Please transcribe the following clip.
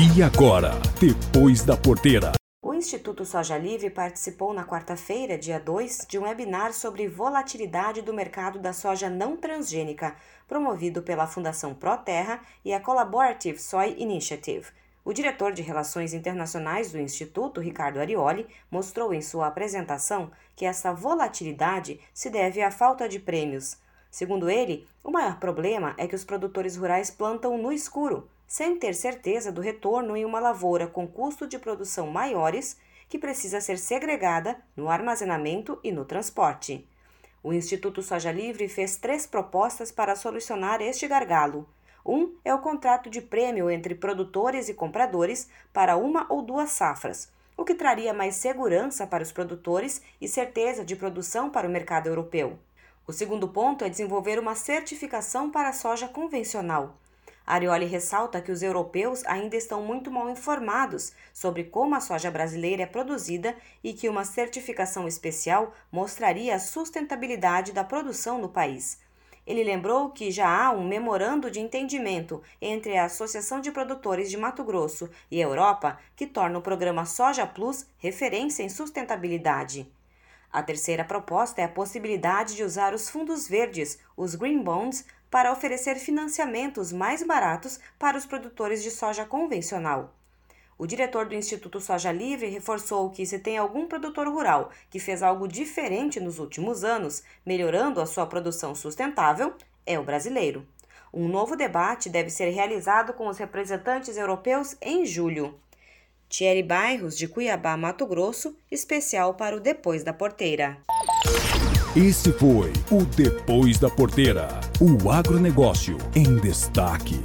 E agora, depois da porteira. O Instituto Soja Livre participou na quarta-feira, dia 2, de um webinar sobre volatilidade do mercado da soja não transgênica, promovido pela Fundação ProTerra e a Collaborative Soy Initiative. O diretor de Relações Internacionais do Instituto, Ricardo Arioli, mostrou em sua apresentação que essa volatilidade se deve à falta de prêmios. Segundo ele, o maior problema é que os produtores rurais plantam no escuro, sem ter certeza do retorno em uma lavoura com custo de produção maiores, que precisa ser segregada no armazenamento e no transporte. O Instituto Soja Livre fez três propostas para solucionar este gargalo. Um é o contrato de prêmio entre produtores e compradores para uma ou duas safras, o que traria mais segurança para os produtores e certeza de produção para o mercado europeu. O segundo ponto é desenvolver uma certificação para a soja convencional. Arioli ressalta que os europeus ainda estão muito mal informados sobre como a soja brasileira é produzida e que uma certificação especial mostraria a sustentabilidade da produção no país. Ele lembrou que já há um memorando de entendimento entre a Associação de Produtores de Mato Grosso e a Europa que torna o programa Soja Plus referência em sustentabilidade. A terceira proposta é a possibilidade de usar os fundos verdes, os green bonds, para oferecer financiamentos mais baratos para os produtores de soja convencional. O diretor do Instituto Soja Livre reforçou que, se tem algum produtor rural que fez algo diferente nos últimos anos, melhorando a sua produção sustentável, é o brasileiro. Um novo debate deve ser realizado com os representantes europeus em julho. Thierry Bairros, de Cuiabá, Mato Grosso, especial para o Depois da Porteira. Esse foi o Depois da Porteira o agronegócio em destaque.